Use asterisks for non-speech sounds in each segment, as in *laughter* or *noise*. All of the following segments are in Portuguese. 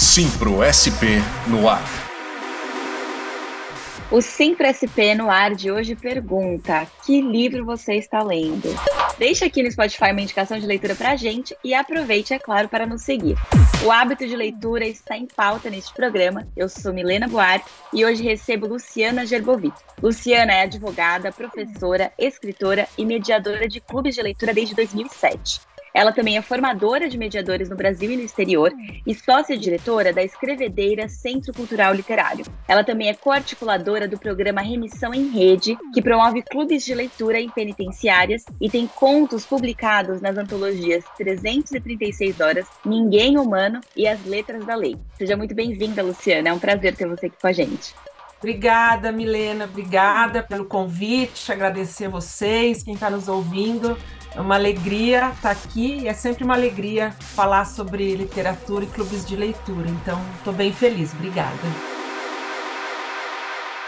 Simpro SP no ar. O Simpro SP no ar de hoje pergunta: que livro você está lendo? Deixe aqui no Spotify uma indicação de leitura para a gente e aproveite, é claro, para nos seguir. O hábito de leitura está em pauta neste programa. Eu sou Milena Buarque e hoje recebo Luciana Gerbovic. Luciana é advogada, professora, escritora e mediadora de clubes de leitura desde 2007. Ela também é formadora de mediadores no Brasil e no exterior e sócia-diretora da Escrevedeira Centro Cultural Literário. Ela também é coarticuladora do programa Remissão em Rede, que promove clubes de leitura em penitenciárias e tem contos publicados nas antologias 336 Horas, Ninguém Humano e As Letras da Lei. Seja muito bem-vinda, Luciana. É um prazer ter você aqui com a gente. Obrigada, Milena. Obrigada pelo convite. Agradecer vocês, quem está nos ouvindo. É uma alegria estar aqui e é sempre uma alegria falar sobre literatura e clubes de leitura. Então, estou bem feliz. Obrigada.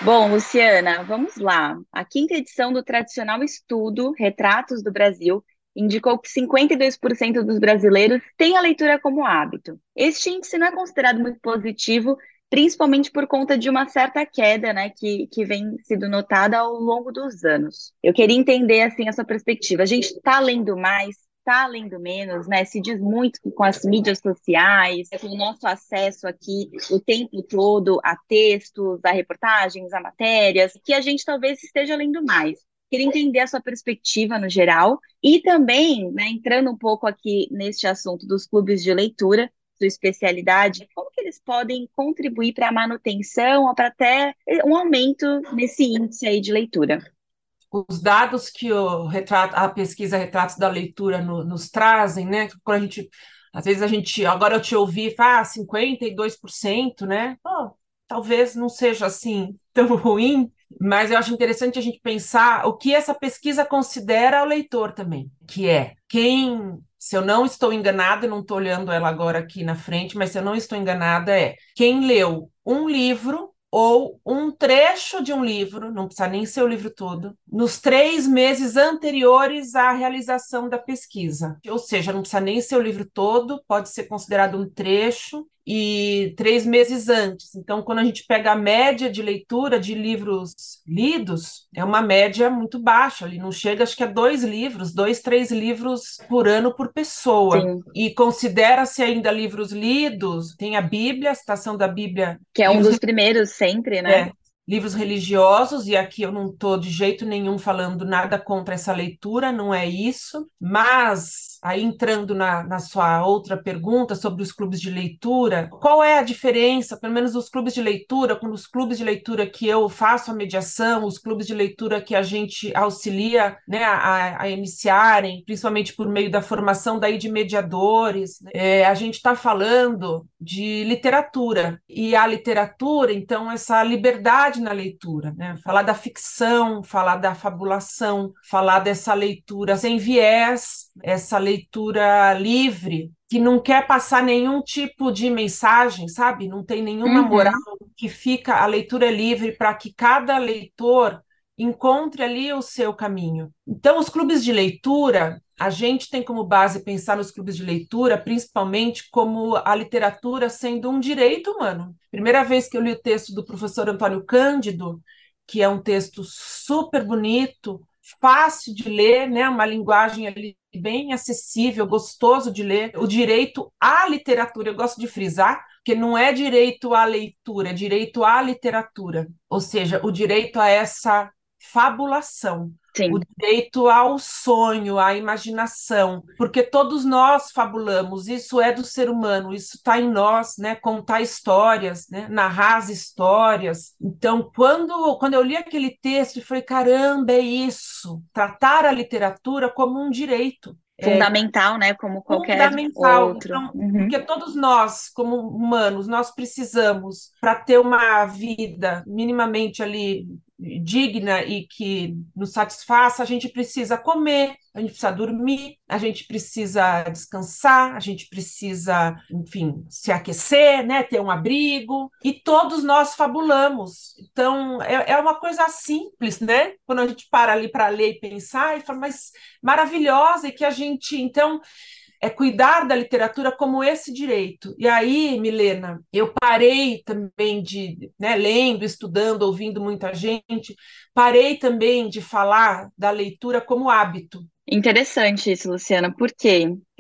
Bom, Luciana, vamos lá. A quinta edição do tradicional estudo Retratos do Brasil indicou que 52% dos brasileiros têm a leitura como hábito. Este índice não é considerado muito positivo principalmente por conta de uma certa queda, né, que, que vem sendo notada ao longo dos anos. Eu queria entender, assim, a sua perspectiva. A gente está lendo mais, está lendo menos, né? Se diz muito com as mídias sociais, com o nosso acesso aqui o tempo todo a textos, a reportagens, a matérias, que a gente talvez esteja lendo mais. Queria entender a sua perspectiva no geral e também, né, entrando um pouco aqui neste assunto dos clubes de leitura, sua especialidade, como que eles podem contribuir para a manutenção ou para até um aumento nesse índice aí de leitura? Os dados que o retrato, a pesquisa Retratos da Leitura no, nos trazem, né? Quando a gente, às vezes a gente, agora eu te ouvi, ah, 52%, né? Oh, talvez não seja assim tão *laughs* ruim, mas eu acho interessante a gente pensar o que essa pesquisa considera o leitor também, que é quem se eu não estou enganada, não estou olhando ela agora aqui na frente, mas se eu não estou enganada, é quem leu um livro ou um trecho de um livro, não precisa nem ser o livro todo, nos três meses anteriores à realização da pesquisa. Ou seja, não precisa nem ser o livro todo, pode ser considerado um trecho, e três meses antes. Então, quando a gente pega a média de leitura de livros lidos, é uma média muito baixa, ali não chega, acho que a dois livros, dois, três livros por ano por pessoa. Sim. E considera-se ainda livros lidos, tem a Bíblia, a citação da Bíblia. Que é um dos primeiros sempre, né? É, livros religiosos, e aqui eu não estou de jeito nenhum falando nada contra essa leitura, não é isso, mas aí entrando na, na sua outra pergunta sobre os clubes de leitura, qual é a diferença, pelo menos os clubes de leitura, com os clubes de leitura que eu faço a mediação, os clubes de leitura que a gente auxilia né, a, a iniciarem, principalmente por meio da formação daí de mediadores, né? é, a gente está falando de literatura, e a literatura, então, essa liberdade na leitura, né? Falar da ficção, falar da fabulação, falar dessa leitura sem viés, essa leitura livre, que não quer passar nenhum tipo de mensagem, sabe? Não tem nenhuma uhum. moral, que fica a leitura é livre para que cada leitor encontre ali o seu caminho. Então, os clubes de leitura, a gente tem como base pensar nos clubes de leitura, principalmente como a literatura sendo um direito humano. Primeira vez que eu li o texto do professor Antônio Cândido, que é um texto super bonito, fácil de ler, né? Uma linguagem ali bem acessível, gostoso de ler. O direito à literatura, eu gosto de frisar, que não é direito à leitura, é direito à literatura, ou seja, o direito a essa fabulação, Sim. o direito ao sonho, à imaginação, porque todos nós fabulamos, isso é do ser humano, isso está em nós, né? Contar histórias, né? narrar as histórias. Então, quando, quando eu li aquele texto, eu falei: caramba, é isso, tratar a literatura como um direito. É fundamental, é, né? Como qualquer fundamental. outro. Então, uhum. Porque todos nós, como humanos, nós precisamos, para ter uma vida minimamente ali digna e que nos satisfaça, a gente precisa comer, a gente precisa dormir, a gente precisa descansar, a gente precisa, enfim, se aquecer, né, ter um abrigo, e todos nós fabulamos. Então, é, é uma coisa simples, né? Quando a gente para ali para ler e pensar, e fala, mas maravilhosa, e que a gente, então, é cuidar da literatura como esse direito. E aí, Milena, eu parei também de, né, lendo, estudando, ouvindo muita gente, parei também de falar da leitura como hábito. Interessante isso, Luciana. Por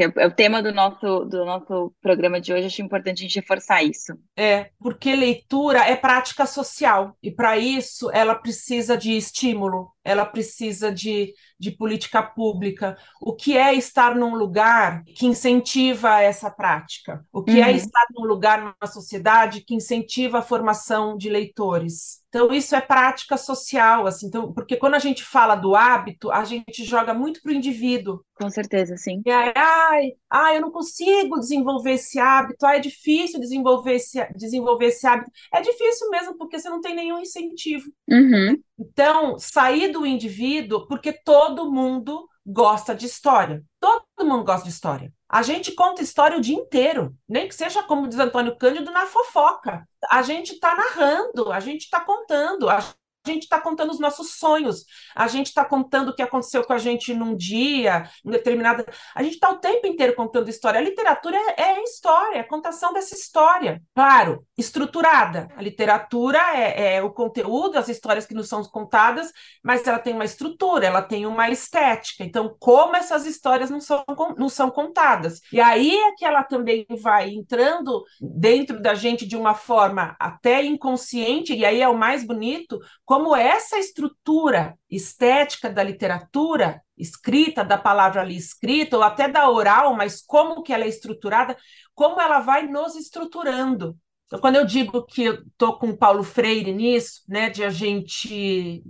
quê? É o tema do nosso, do nosso programa de hoje, acho importante a gente reforçar isso. É, porque leitura é prática social, e para isso ela precisa de estímulo, ela precisa de, de política pública. O que é estar num lugar que incentiva essa prática? O que é uhum. é estar num lugar numa sociedade que incentiva a formação de leitores? Então, isso é prática social, assim, então, porque quando a gente fala do hábito, a gente joga muito para o indivíduo. Com certeza, sim. E aí, ai, ai, eu não consigo desenvolver esse hábito, ai, é difícil desenvolver esse, desenvolver esse hábito. É difícil mesmo, porque você não tem nenhum incentivo. Uhum. Então, sair do indivíduo, porque todo mundo gosta de história. Todo mundo gosta de história. A gente conta história o dia inteiro, nem que seja como diz Antônio Cândido na fofoca. A gente está narrando, a gente está contando, a a gente está contando os nossos sonhos, a gente está contando o que aconteceu com a gente num dia, em determinada. A gente está o tempo inteiro contando história. A literatura é, é história, é contação dessa história. Claro, estruturada. A literatura é, é, o conteúdo, as histórias que nos são contadas, mas ela tem uma estrutura, ela tem uma estética. Então, como essas histórias não são, não são contadas? E aí é que ela também vai entrando dentro da gente de uma forma até inconsciente, e aí é o mais bonito como essa estrutura estética da literatura escrita, da palavra ali escrita, ou até da oral, mas como que ela é estruturada, como ela vai nos estruturando. Então, quando eu digo que eu estou com Paulo Freire nisso, né, de a gente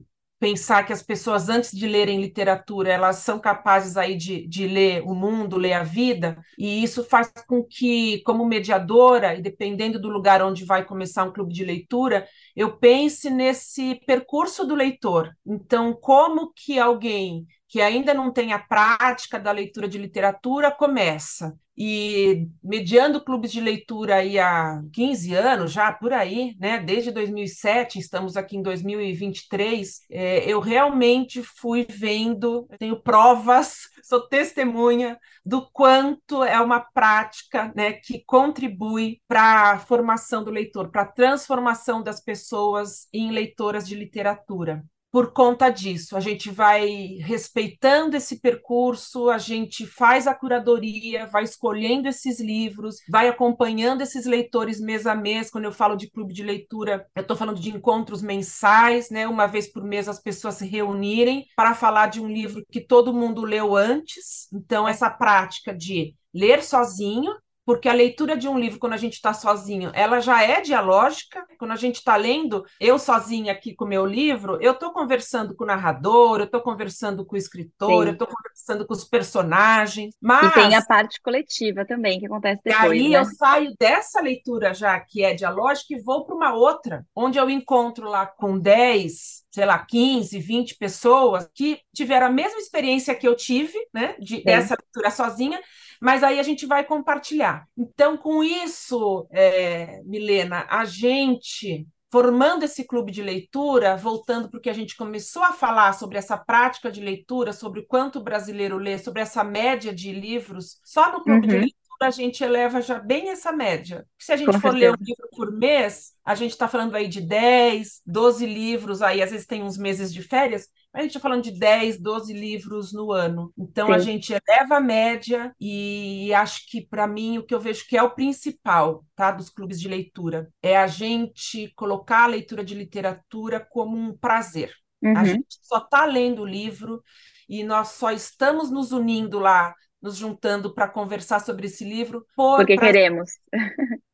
pensar que as pessoas, antes de lerem literatura, elas são capazes aí de, de ler o mundo, ler a vida, e isso faz com que, como mediadora, e dependendo do lugar onde vai começar um clube de leitura, eu pense nesse percurso do leitor. Então, como que alguém que ainda não tem a prática da leitura de literatura começa? e mediando clubes de leitura aí há 15 anos, já por aí, né? Desde 2007, estamos aqui em 2023, é, eu realmente fui vendo, tenho provas, *laughs* sou testemunha do quanto é uma prática né, que contribui para a formação do leitor, para a transformação das pessoas em leitoras de literatura por conta disso. A gente vai respeitando esse percurso, a gente faz a curadoria, vai escolhendo esses livros, vai acompanhando esses leitores mês a mês. Quando eu falo de clube de leitura, eu estou falando de encontros mensais, né? Uma vez por mês as pessoas se reunirem para falar de um livro que todo mundo leu antes. Então, essa prática de ler sozinho, porque a leitura de um livro, quando a gente está sozinho, ela já é dialógica. Quando a gente está lendo, eu sozinha aqui com o meu livro, eu estou conversando com o narrador, eu estou conversando com o escritor, Sim. eu estou conversando com os personagens. Mas... E tem a parte coletiva também, que acontece depois. E aí né? eu saio dessa leitura já, que é dialógica, e vou para uma outra, onde eu encontro lá com 10, sei lá, 15, 20 pessoas que tiveram a mesma experiência que eu tive, né, de, dessa leitura sozinha, mas aí a gente vai compartilhar. Então, com isso, é, Milena, a gente formando esse clube de leitura, voltando porque a gente começou a falar sobre essa prática de leitura, sobre quanto o brasileiro lê, sobre essa média de livros, só no clube uhum. de leitura a gente eleva já bem essa média. Se a gente Com for certeza. ler um livro por mês, a gente está falando aí de 10, 12 livros, aí às vezes tem uns meses de férias, mas a gente está falando de 10, 12 livros no ano. Então Sim. a gente eleva a média e acho que, para mim, o que eu vejo que é o principal tá, dos clubes de leitura é a gente colocar a leitura de literatura como um prazer. Uhum. A gente só está lendo o livro e nós só estamos nos unindo lá nos juntando para conversar sobre esse livro. Por Porque prazer. queremos.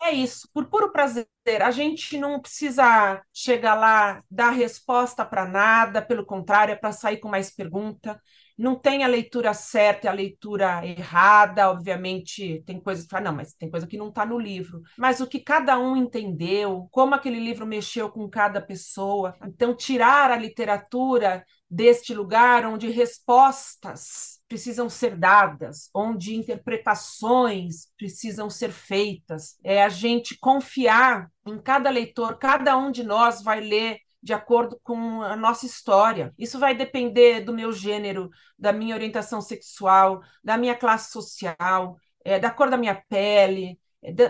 É isso, por puro prazer. A gente não precisa chegar lá, dar resposta para nada, pelo contrário, é para sair com mais pergunta. Não tem a leitura certa e a leitura errada, obviamente, tem coisas que ah, não, mas tem coisa que não está no livro. Mas o que cada um entendeu, como aquele livro mexeu com cada pessoa. Então, tirar a literatura deste lugar onde respostas precisam ser dadas, onde interpretações precisam ser feitas. É a gente confiar em cada leitor, cada um de nós vai ler de acordo com a nossa história. Isso vai depender do meu gênero, da minha orientação sexual, da minha classe social, é, da cor da minha pele,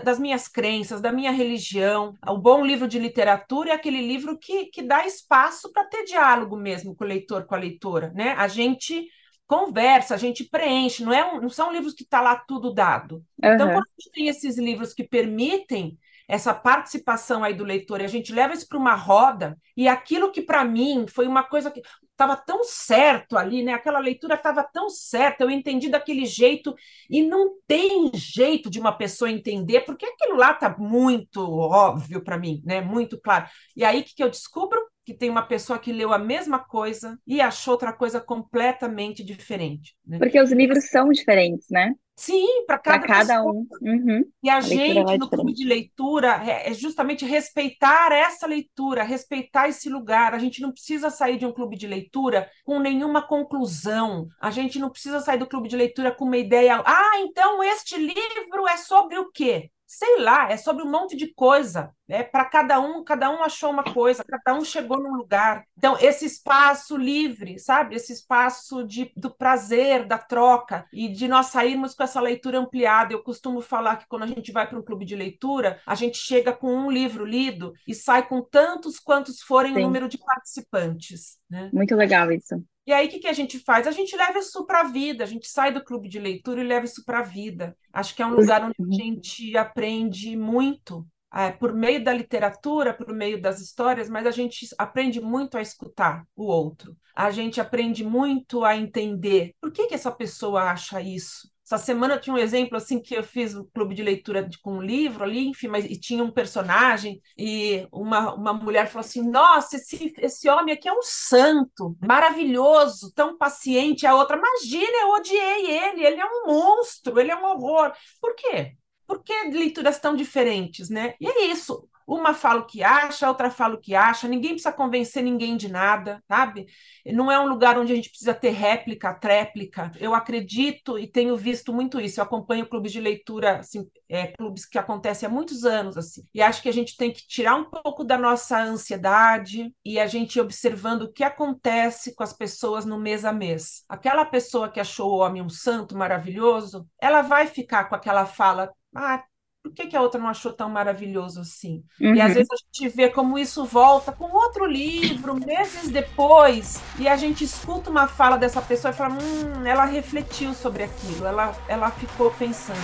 das minhas crenças, da minha religião. O bom livro de literatura é aquele livro que, que dá espaço para ter diálogo mesmo com o leitor, com a leitora, né? A gente conversa, a gente preenche, não, é um, não são livros que está lá tudo dado. Uhum. Então, quando a gente tem esses livros que permitem essa participação aí do leitor, e a gente leva isso para uma roda, e aquilo que para mim foi uma coisa que estava tão certo ali, né? Aquela leitura estava tão certa, eu entendi daquele jeito, e não tem jeito de uma pessoa entender, porque aquilo lá está muito óbvio para mim, né? Muito claro. E aí que, que eu descubro? Que tem uma pessoa que leu a mesma coisa e achou outra coisa completamente diferente. Né? Porque os livros são diferentes, né? Sim, para cada, cada um. Uhum. E a, a gente, no clube de leitura, é, é justamente respeitar essa leitura, respeitar esse lugar. A gente não precisa sair de um clube de leitura com nenhuma conclusão. A gente não precisa sair do clube de leitura com uma ideia. Ah, então este livro é sobre o quê? Sei lá, é sobre um monte de coisa, né? Para cada um, cada um achou uma coisa, cada um chegou num lugar. Então, esse espaço livre, sabe? Esse espaço de, do prazer, da troca e de nós sairmos com essa leitura ampliada. Eu costumo falar que quando a gente vai para um clube de leitura, a gente chega com um livro lido e sai com tantos quantos forem Sim. o número de participantes. Né? Muito legal isso. E aí, o que, que a gente faz? A gente leva isso para a vida, a gente sai do clube de leitura e leva isso para a vida. Acho que é um lugar onde a uhum. gente aprende muito, é, por meio da literatura, por meio das histórias, mas a gente aprende muito a escutar o outro. A gente aprende muito a entender por que, que essa pessoa acha isso, essa semana eu tinha um exemplo assim que eu fiz um clube de leitura de, com um livro ali, enfim, mas e tinha um personagem e uma, uma mulher falou assim: Nossa, esse, esse homem aqui é um santo, maravilhoso, tão paciente. A outra, imagina, eu odiei ele, ele é um monstro, ele é um horror. Por quê? Por que leituras tão diferentes, né? E é isso. Uma fala o que acha, outra fala o que acha, ninguém precisa convencer ninguém de nada, sabe? Não é um lugar onde a gente precisa ter réplica, tréplica. Eu acredito e tenho visto muito isso. Eu acompanho clubes de leitura, assim, é, clubes que acontecem há muitos anos, assim. E acho que a gente tem que tirar um pouco da nossa ansiedade e a gente observando o que acontece com as pessoas no mês a mês. Aquela pessoa que achou o homem um santo maravilhoso, ela vai ficar com aquela fala. Ah, por que, que a outra não achou tão maravilhoso assim? Uhum. E às uhum. vezes a gente vê como isso volta com outro livro, meses depois, e a gente escuta uma fala dessa pessoa e fala: hum, ela refletiu sobre aquilo, ela, ela ficou pensando.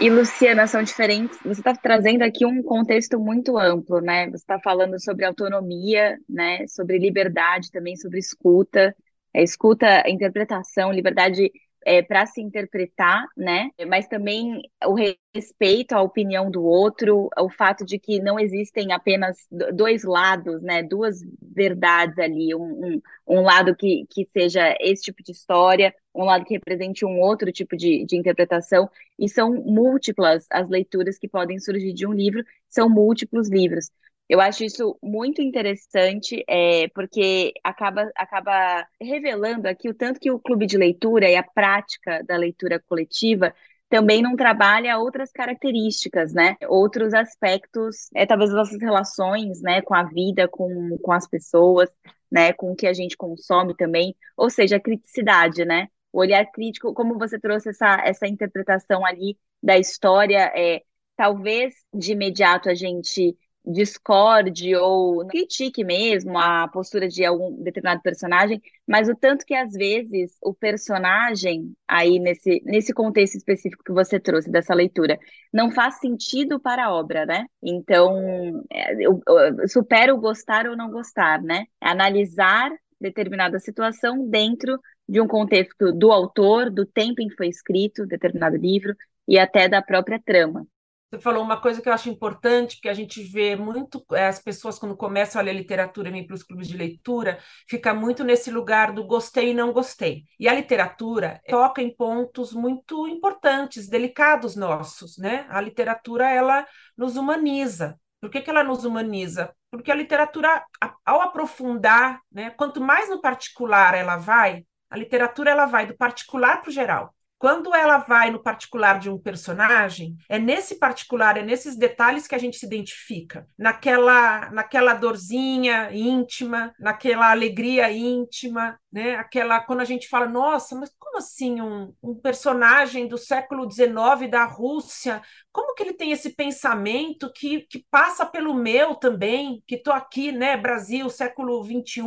E, Luciana, são diferentes. Você está trazendo aqui um contexto muito amplo, né? Você está falando sobre autonomia, né? Sobre liberdade, também sobre escuta, é, escuta, interpretação, liberdade é, para se interpretar, né? Mas também o respeito à opinião do outro, o fato de que não existem apenas dois lados, né? Duas verdades ali, um, um, um lado que, que seja esse tipo de história, um lado que represente um outro tipo de, de interpretação, e são múltiplas as leituras que podem surgir de um livro, são múltiplos livros. Eu acho isso muito interessante, é, porque acaba, acaba revelando aqui o tanto que o clube de leitura e a prática da leitura coletiva também não trabalha outras características, né? Outros aspectos, é, talvez nossas relações, né, com a vida, com, com as pessoas, né, com o que a gente consome também, ou seja, a criticidade, né? O olhar crítico, como você trouxe essa, essa interpretação ali da história, é, talvez de imediato a gente discorde ou critique mesmo a postura de algum determinado personagem, mas o tanto que às vezes o personagem aí nesse, nesse contexto específico que você trouxe dessa leitura não faz sentido para a obra, né? Então, é, eu, eu supera o gostar ou não gostar, né? Analisar determinada situação dentro de um contexto do autor, do tempo em que foi escrito determinado livro e até da própria trama. Você falou uma coisa que eu acho importante, que a gente vê muito, é, as pessoas quando começam a ler literatura e vêm para os clubes de leitura, fica muito nesse lugar do gostei e não gostei. E a literatura toca em pontos muito importantes, delicados nossos, né? A literatura, ela nos humaniza. Por que, que ela nos humaniza? Porque a literatura, ao aprofundar, né, quanto mais no particular ela vai, a literatura ela vai do particular para o geral. Quando ela vai no particular de um personagem, é nesse particular, é nesses detalhes que a gente se identifica, naquela, naquela dorzinha íntima, naquela alegria íntima, né? Aquela quando a gente fala, nossa, mas como assim um, um personagem do século XIX da Rússia? Como que ele tem esse pensamento que, que passa pelo meu também, que estou aqui, né? Brasil, século XXI.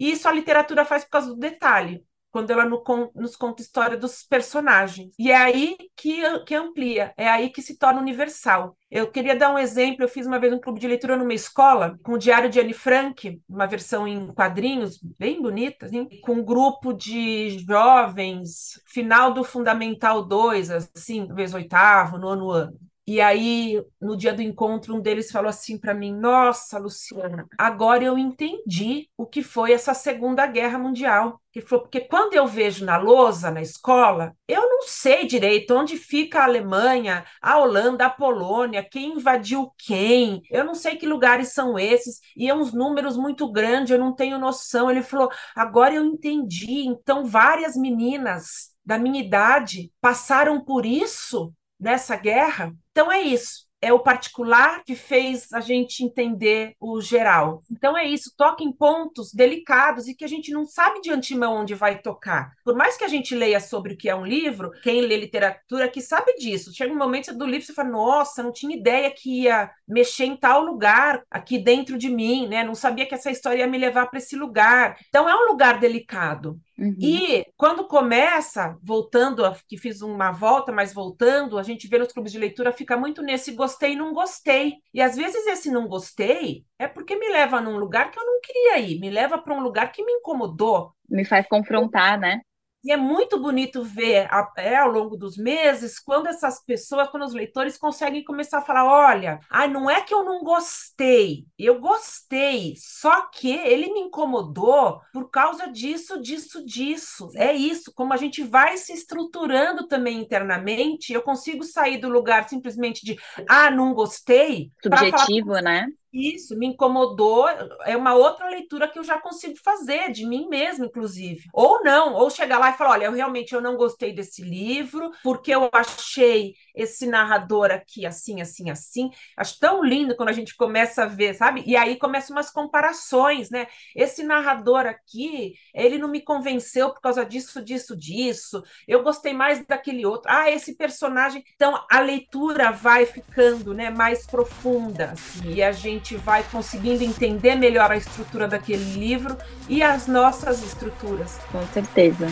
E isso a literatura faz por causa do detalhe quando ela no, nos conta a história dos personagens. E é aí que, que amplia, é aí que se torna universal. Eu queria dar um exemplo, eu fiz uma vez um clube de leitura numa escola, com o Diário de Anne Frank, uma versão em quadrinhos, bem bonita, assim, com um grupo de jovens, final do Fundamental 2, assim, talvez oitavo, nono ano. E aí, no dia do encontro, um deles falou assim para mim: Nossa, Luciana, agora eu entendi o que foi essa Segunda Guerra Mundial. Que foi porque quando eu vejo na lousa, na escola, eu não sei direito onde fica a Alemanha, a Holanda, a Polônia, quem invadiu quem, eu não sei que lugares são esses, e é uns números muito grandes, eu não tenho noção. Ele falou: Agora eu entendi. Então, várias meninas da minha idade passaram por isso nessa guerra. Então é isso é o particular que fez a gente entender o geral. Então é isso, toca em pontos delicados e que a gente não sabe de antemão onde vai tocar. Por mais que a gente leia sobre o que é um livro, quem lê literatura que sabe disso. Chega um momento do livro você fala: "Nossa, não tinha ideia que ia mexer em tal lugar aqui dentro de mim, né? Não sabia que essa história ia me levar para esse lugar". Então é um lugar delicado. Uhum. E quando começa, voltando, que fiz uma volta, mas voltando, a gente vê nos clubes de leitura, fica muito nesse gostei e não gostei. E às vezes esse não gostei é porque me leva num lugar que eu não queria ir, me leva para um lugar que me incomodou. Me faz confrontar, né? E é muito bonito ver é, ao longo dos meses quando essas pessoas, quando os leitores conseguem começar a falar: olha, ah, não é que eu não gostei, eu gostei, só que ele me incomodou por causa disso, disso, disso. É isso, como a gente vai se estruturando também internamente, eu consigo sair do lugar simplesmente de ah, não gostei. Subjetivo, falar, né? Isso, me incomodou. É uma outra leitura que eu já consigo fazer, de mim mesma, inclusive. Ou não, ou chegar lá e falar: olha, eu realmente eu não gostei desse livro, porque eu achei esse narrador aqui assim, assim, assim. Acho tão lindo quando a gente começa a ver, sabe? E aí começam umas comparações, né? Esse narrador aqui, ele não me convenceu por causa disso, disso, disso. Eu gostei mais daquele outro. Ah, esse personagem. Então a leitura vai ficando, né, mais profunda, assim, e a gente gente vai conseguindo entender melhor a estrutura daquele livro e as nossas estruturas. Com certeza.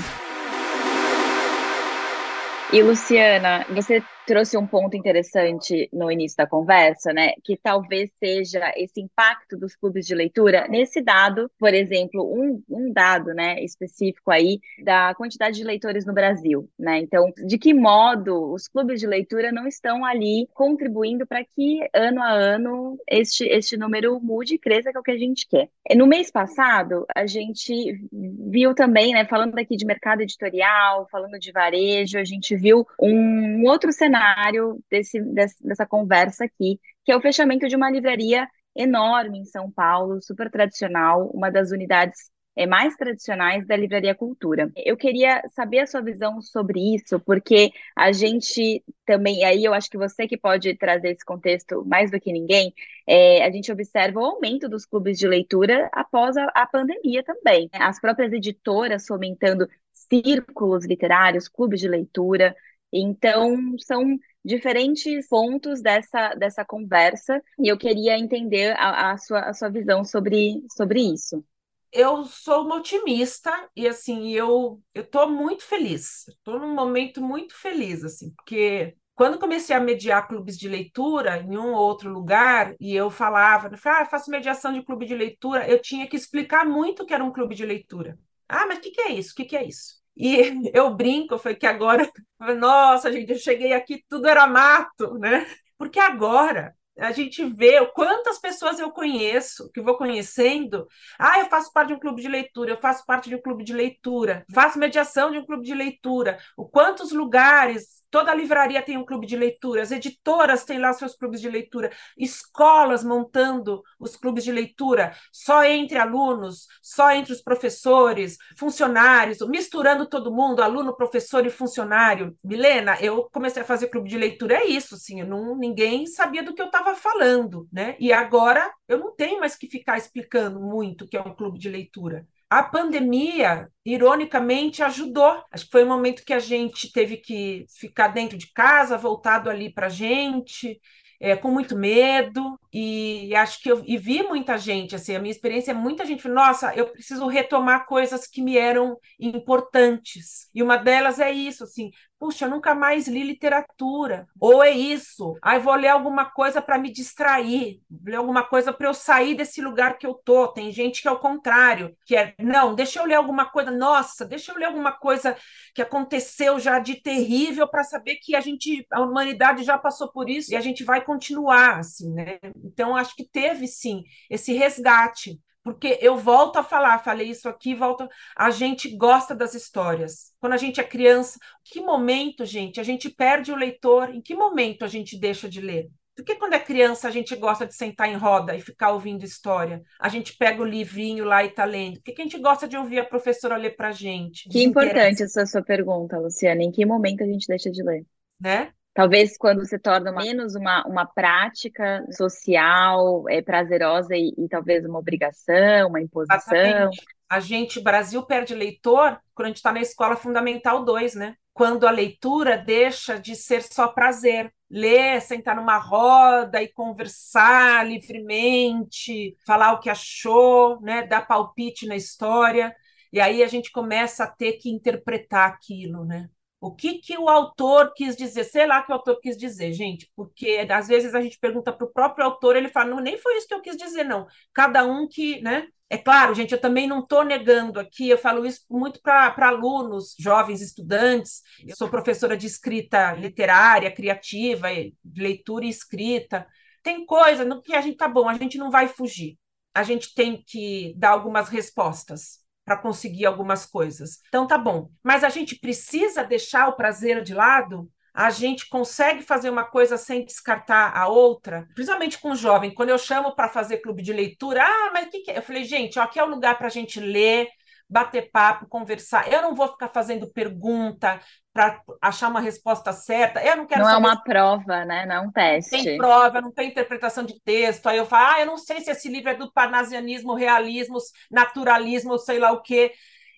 E Luciana, você trouxe um ponto interessante no início da conversa, né? Que talvez seja esse impacto dos clubes de leitura nesse dado, por exemplo, um, um dado, né, específico aí da quantidade de leitores no Brasil, né? Então, de que modo os clubes de leitura não estão ali contribuindo para que ano a ano este, este número mude e cresça, que é o que a gente quer. No mês passado, a gente viu também, né, falando aqui de mercado editorial, falando de varejo, a gente viu um outro cenário cenário desse, dessa conversa aqui, que é o fechamento de uma livraria enorme em São Paulo, super tradicional, uma das unidades é, mais tradicionais da Livraria Cultura. Eu queria saber a sua visão sobre isso, porque a gente também, aí eu acho que você que pode trazer esse contexto mais do que ninguém, é, a gente observa o aumento dos clubes de leitura após a, a pandemia também. As próprias editoras fomentando círculos literários, clubes de leitura, então, são diferentes pontos dessa, dessa conversa e eu queria entender a, a, sua, a sua visão sobre, sobre isso. Eu sou uma otimista e assim eu eu estou muito feliz. Estou num momento muito feliz assim, porque quando comecei a mediar clubes de leitura em um ou outro lugar e eu falava, ah, faço mediação de clube de leitura, eu tinha que explicar muito que era um clube de leitura. Ah, mas o que, que é isso? O que, que é isso? E *laughs* eu brinco, foi que agora, *laughs* nossa, gente, eu cheguei aqui, tudo era mato, né? Porque agora a gente vê quantas pessoas eu conheço, que vou conhecendo. Ah, eu faço parte de um clube de leitura, eu faço parte de um clube de leitura, faço mediação de um clube de leitura. O quantos lugares Toda livraria tem um clube de leitura, as editoras têm lá seus clubes de leitura, escolas montando os clubes de leitura, só entre alunos, só entre os professores, funcionários, misturando todo mundo, aluno, professor e funcionário. Milena, eu comecei a fazer clube de leitura, é isso, assim, não, ninguém sabia do que eu estava falando, né? E agora eu não tenho mais que ficar explicando muito o que é um clube de leitura. A pandemia, ironicamente, ajudou. Acho que foi um momento que a gente teve que ficar dentro de casa, voltado ali para a gente, é, com muito medo, e acho que eu e vi muita gente, assim, a minha experiência é muita gente, nossa, eu preciso retomar coisas que me eram importantes. E uma delas é isso, assim, puxa, eu nunca mais li literatura. Ou é isso, aí vou ler alguma coisa para me distrair, ler alguma coisa para eu sair desse lugar que eu tô. Tem gente que é o contrário, que é, não, deixa eu ler alguma coisa, nossa, deixa eu ler alguma coisa que aconteceu já de terrível para saber que a gente, a humanidade já passou por isso e a gente vai continuar assim, né? Então acho que teve sim esse resgate porque eu volto a falar, falei isso aqui, volto. A gente gosta das histórias. Quando a gente é criança, que momento, gente, a gente perde o leitor? Em que momento a gente deixa de ler? Por que quando é criança a gente gosta de sentar em roda e ficar ouvindo história? A gente pega o livrinho lá e tá lendo. Por que, que a gente gosta de ouvir a professora ler pra gente? Que importante essa sua pergunta, Luciana. Em que momento a gente deixa de ler? Né? Talvez quando se torna uma, menos uma, uma prática social, é, prazerosa e, e talvez uma obrigação, uma imposição. Exatamente. A gente, Brasil, perde leitor quando a gente está na escola fundamental 2, né? Quando a leitura deixa de ser só prazer. Ler, sentar numa roda e conversar livremente, falar o que achou, né? dar palpite na história. E aí a gente começa a ter que interpretar aquilo, né? O que, que o autor quis dizer? Sei lá que o autor quis dizer, gente, porque às vezes a gente pergunta para o próprio autor, ele fala, não, nem foi isso que eu quis dizer, não. Cada um que, né? É claro, gente, eu também não estou negando aqui, eu falo isso muito para alunos, jovens estudantes. Eu sou professora de escrita literária, criativa, leitura e escrita. Tem coisa no que a gente tá bom, a gente não vai fugir. A gente tem que dar algumas respostas para conseguir algumas coisas. Então tá bom. Mas a gente precisa deixar o prazer de lado? A gente consegue fazer uma coisa sem descartar a outra, principalmente com o jovem. Quando eu chamo para fazer clube de leitura, ah, mas o que, que é? Eu falei, gente, ó, aqui é o lugar para a gente ler, bater papo, conversar. Eu não vou ficar fazendo pergunta para achar uma resposta certa. Eu não quero Não é uma prova, né? Não é um teste. Tem prova, não tem interpretação de texto. Aí eu falo, ah, eu não sei se esse livro é do parnasianismo, realismo, naturalismo, sei lá o quê.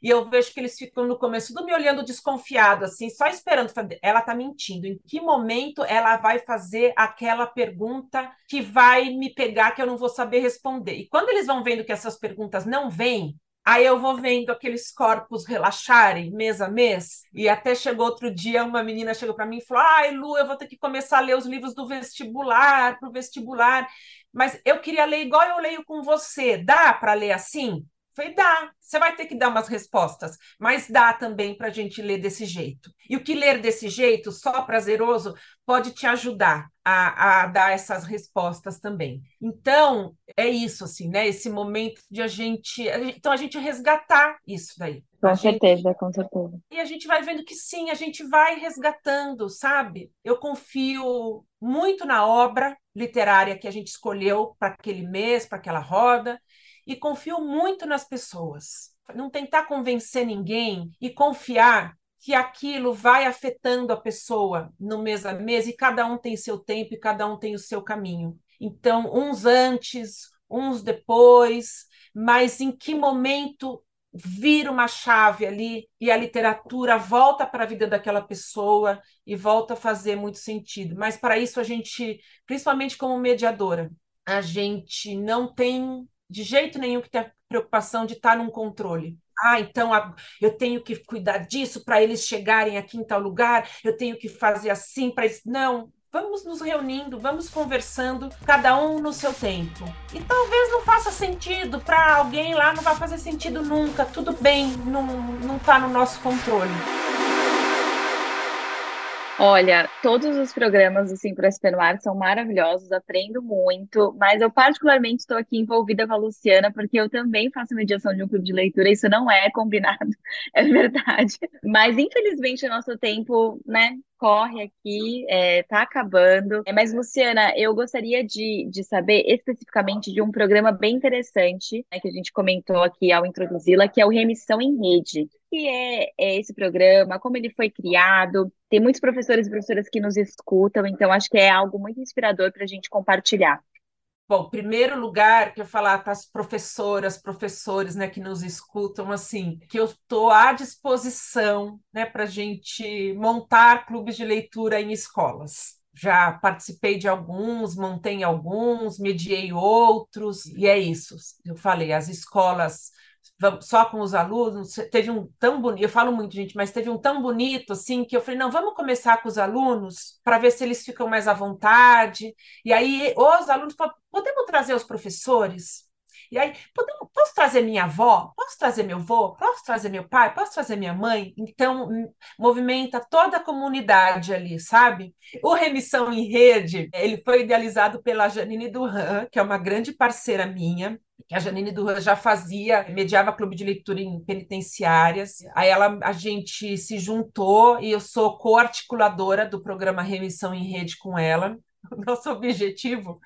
E eu vejo que eles ficam no começo tudo me olhando desconfiado, assim, só esperando. Ela está mentindo. Em que momento ela vai fazer aquela pergunta que vai me pegar que eu não vou saber responder? E quando eles vão vendo que essas perguntas não vêm, Aí eu vou vendo aqueles corpos relaxarem mês a mês, e até chegou outro dia, uma menina chegou para mim e falou: Ai, Lu, eu vou ter que começar a ler os livros do vestibular, para o vestibular. Mas eu queria ler igual eu leio com você. Dá para ler assim? Falei, dá, você vai ter que dar umas respostas, mas dá também para a gente ler desse jeito. E o que ler desse jeito, só prazeroso, pode te ajudar a, a dar essas respostas também. Então, é isso, assim, né? Esse momento de a gente. Então, a gente resgatar isso daí. Com a certeza, gente... com certeza. E a gente vai vendo que sim, a gente vai resgatando, sabe? Eu confio muito na obra literária que a gente escolheu para aquele mês, para aquela roda e confio muito nas pessoas. Não tentar convencer ninguém e confiar que aquilo vai afetando a pessoa no mês a mês e cada um tem seu tempo e cada um tem o seu caminho. Então, uns antes, uns depois, mas em que momento vira uma chave ali e a literatura volta para a vida daquela pessoa e volta a fazer muito sentido. Mas para isso a gente, principalmente como mediadora, a gente não tem de jeito nenhum que tenha preocupação de estar num controle. Ah, então eu tenho que cuidar disso para eles chegarem aqui em tal lugar, eu tenho que fazer assim para eles. Não, vamos nos reunindo, vamos conversando, cada um no seu tempo. E talvez não faça sentido para alguém lá, não vai fazer sentido nunca. Tudo bem, não está no nosso controle. Olha, todos os programas do Sim SP no Ar são maravilhosos, aprendo muito, mas eu particularmente estou aqui envolvida com a Luciana, porque eu também faço mediação de um clube de leitura, isso não é combinado, *laughs* é verdade. Mas infelizmente o nosso tempo, né, corre aqui, é, tá acabando. É, mas, Luciana, eu gostaria de, de saber especificamente de um programa bem interessante né, que a gente comentou aqui ao introduzi-la, que é o Remissão em Rede. que é, é esse programa, como ele foi criado. Tem muitos professores e professoras que nos escutam, então acho que é algo muito inspirador para a gente compartilhar. Bom, primeiro lugar que eu falar para as professoras, professores, né, que nos escutam, assim, que eu estou à disposição, né, para a gente montar clubes de leitura em escolas. Já participei de alguns, montei alguns, mediei outros, e é isso. Eu falei, as escolas só com os alunos, teve um tão bonito, eu falo muito, gente, mas teve um tão bonito assim que eu falei, não, vamos começar com os alunos para ver se eles ficam mais à vontade. E aí os alunos podemos trazer os professores? E aí, podemos, posso trazer minha avó? Posso trazer meu avô? Posso trazer meu pai? Posso trazer minha mãe? Então, movimenta toda a comunidade ali, sabe? O Remissão em Rede, ele foi idealizado pela Janine Duran, que é uma grande parceira minha, que a Janine Duran já fazia, mediava clube de leitura em penitenciárias. Aí ela, a gente se juntou e eu sou co-articuladora do programa Remissão em Rede com ela. *laughs* Nosso objetivo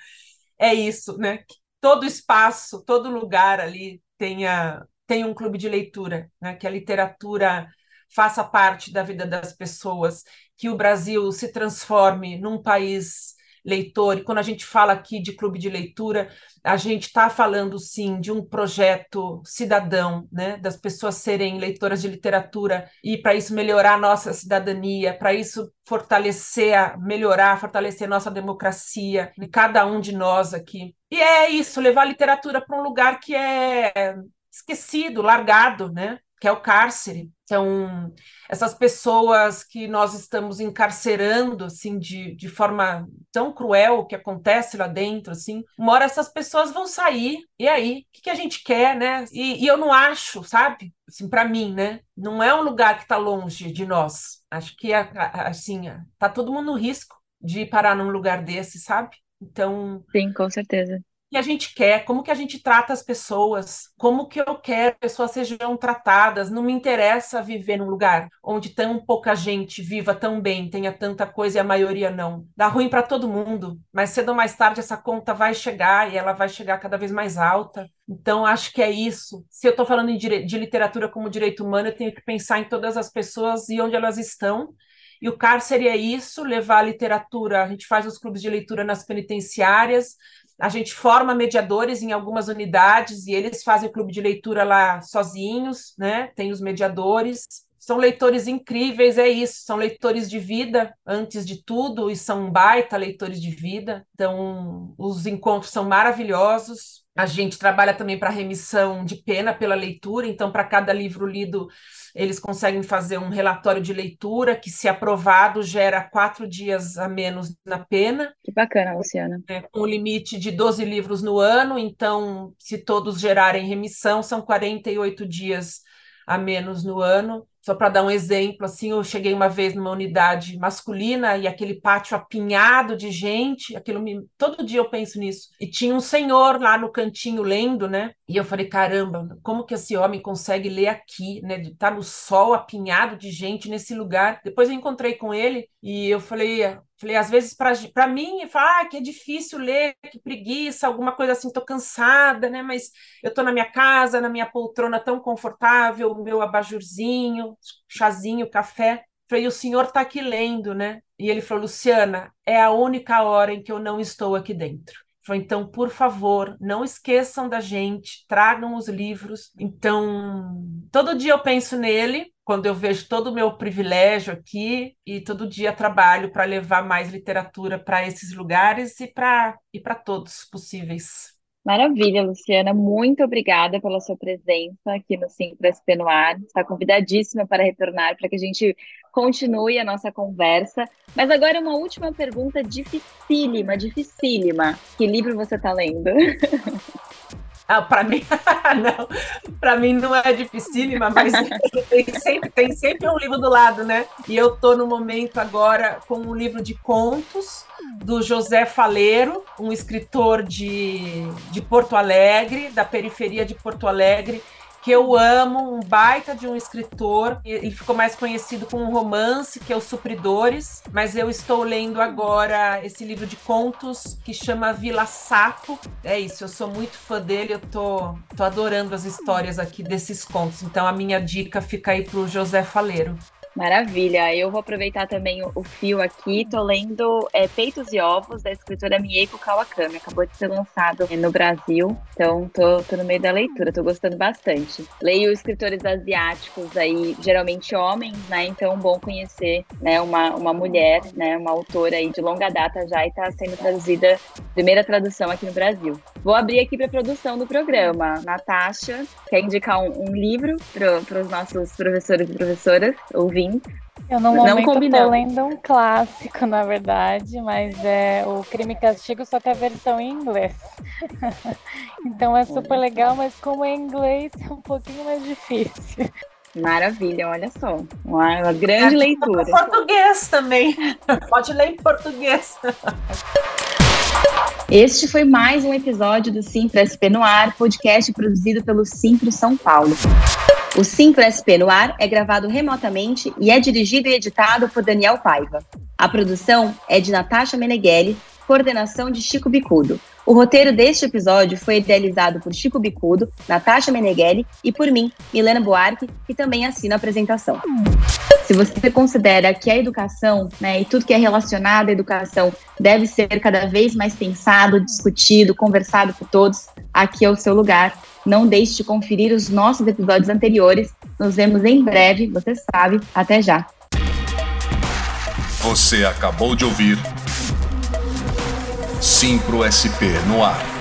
é isso, né? Todo espaço, todo lugar ali tenha, tenha um clube de leitura, né? Que a literatura faça parte da vida das pessoas, que o Brasil se transforme num país leitor. E quando a gente fala aqui de clube de leitura, a gente está falando sim de um projeto cidadão, né? das pessoas serem leitoras de literatura e para isso melhorar a nossa cidadania, para isso fortalecer, melhorar, fortalecer a nossa democracia, de cada um de nós aqui. E é isso, levar a literatura para um lugar que é esquecido, largado, né? que é o cárcere. São essas pessoas que nós estamos encarcerando assim de, de forma tão cruel que acontece lá dentro assim. Uma hora essas pessoas vão sair e aí o que, que a gente quer, né? E, e eu não acho, sabe? Assim, para mim, né? Não é um lugar que está longe de nós. Acho que assim tá todo mundo no risco de parar num lugar desse, sabe? Então, sim, com certeza que a gente quer, como que a gente trata as pessoas, como que eu quero que as pessoas sejam tratadas. Não me interessa viver num lugar onde tão pouca gente viva tão bem, tenha tanta coisa e a maioria não. Dá ruim para todo mundo, mas cedo ou mais tarde essa conta vai chegar e ela vai chegar cada vez mais alta. Então, acho que é isso. Se eu estou falando de literatura como direito humano, eu tenho que pensar em todas as pessoas e onde elas estão e o cárcere é isso, levar a literatura. A gente faz os clubes de leitura nas penitenciárias, a gente forma mediadores em algumas unidades e eles fazem o clube de leitura lá sozinhos, né? Tem os mediadores. São leitores incríveis, é isso, são leitores de vida antes de tudo e são baita leitores de vida. Então, os encontros são maravilhosos. A gente trabalha também para remissão de pena pela leitura, então, para cada livro lido, eles conseguem fazer um relatório de leitura que, se aprovado, gera quatro dias a menos na pena. Que bacana, Luciana. É, com o limite de 12 livros no ano, então, se todos gerarem remissão, são 48 dias a menos no ano. Só para dar um exemplo, assim, eu cheguei uma vez numa unidade masculina e aquele pátio apinhado de gente, aquilo me... todo dia eu penso nisso. E tinha um senhor lá no cantinho lendo, né? E eu falei, caramba, como que esse homem consegue ler aqui, né? De tá no sol apinhado de gente nesse lugar. Depois eu encontrei com ele e eu falei, Falei, às vezes, para mim, fala, ah, que é difícil ler, que preguiça, alguma coisa assim, tô cansada, né? Mas eu tô na minha casa, na minha poltrona tão confortável, meu abajurzinho, chazinho, café. Falei, o senhor tá aqui lendo, né? E ele falou, Luciana, é a única hora em que eu não estou aqui dentro. Falei, então, por favor, não esqueçam da gente, tragam os livros. Então, todo dia eu penso nele, quando eu vejo todo o meu privilégio aqui e todo dia trabalho para levar mais literatura para esses lugares e para e para todos possíveis. Maravilha, Luciana. Muito obrigada pela sua presença aqui no Simples SP no Ar. Está convidadíssima para retornar para que a gente continue a nossa conversa. Mas agora uma última pergunta dificílima, dificílima. Que livro você está lendo? *laughs* Ah, para mim, *laughs* não. Para mim não é dificílima, mas *laughs* tem sempre, tem sempre um livro do lado, né? E eu tô no momento agora com um livro de contos do José Faleiro, um escritor de, de Porto Alegre, da periferia de Porto Alegre, que eu amo, um baita de um escritor, e, ficou mais conhecido com um romance, que é Os Supridores, mas eu estou lendo agora esse livro de contos que chama Vila Sapo. É isso, eu sou muito fã dele, eu tô, tô adorando as histórias aqui desses contos. Então a minha dica fica aí pro José Faleiro. Maravilha. Eu vou aproveitar também o, o fio aqui. Tô lendo é, Peitos e Ovos, da escritora Mieko Kawakami. Acabou de ser lançado no Brasil. Então, tô, tô no meio da leitura. Tô gostando bastante. Leio escritores asiáticos aí, geralmente homens, né? Então, bom conhecer né, uma, uma mulher, né? Uma autora aí de longa data já e tá sendo traduzida, primeira tradução aqui no Brasil. Vou abrir aqui para a produção do programa. Natasha, quer indicar um, um livro para os nossos professores e professoras ouvintes? Eu no momento não tô lendo um clássico, *laughs* na verdade, mas é o Crime e Castigo, só que a versão em inglês. *laughs* então é super legal, mas como é inglês é um pouquinho mais difícil. Maravilha, olha só. Uma, uma grande é, leitura. Em português também. *laughs* Pode ler em português. Este foi mais um episódio do Simpro SP no Ar, podcast produzido pelo Simpro São Paulo. O Simpro SP no ar é gravado remotamente e é dirigido e editado por Daniel Paiva. A produção é de Natasha Meneghelli, coordenação de Chico Bicudo. O roteiro deste episódio foi idealizado por Chico Bicudo, Natasha Meneghelli e por mim, Milena Buarque, que também assina a apresentação. Se você considera que a educação né, e tudo que é relacionado à educação deve ser cada vez mais pensado, discutido, conversado por todos, aqui é o seu lugar. Não deixe de conferir os nossos episódios anteriores. Nos vemos em breve, você sabe. Até já. Você acabou de ouvir Simpro SP no ar.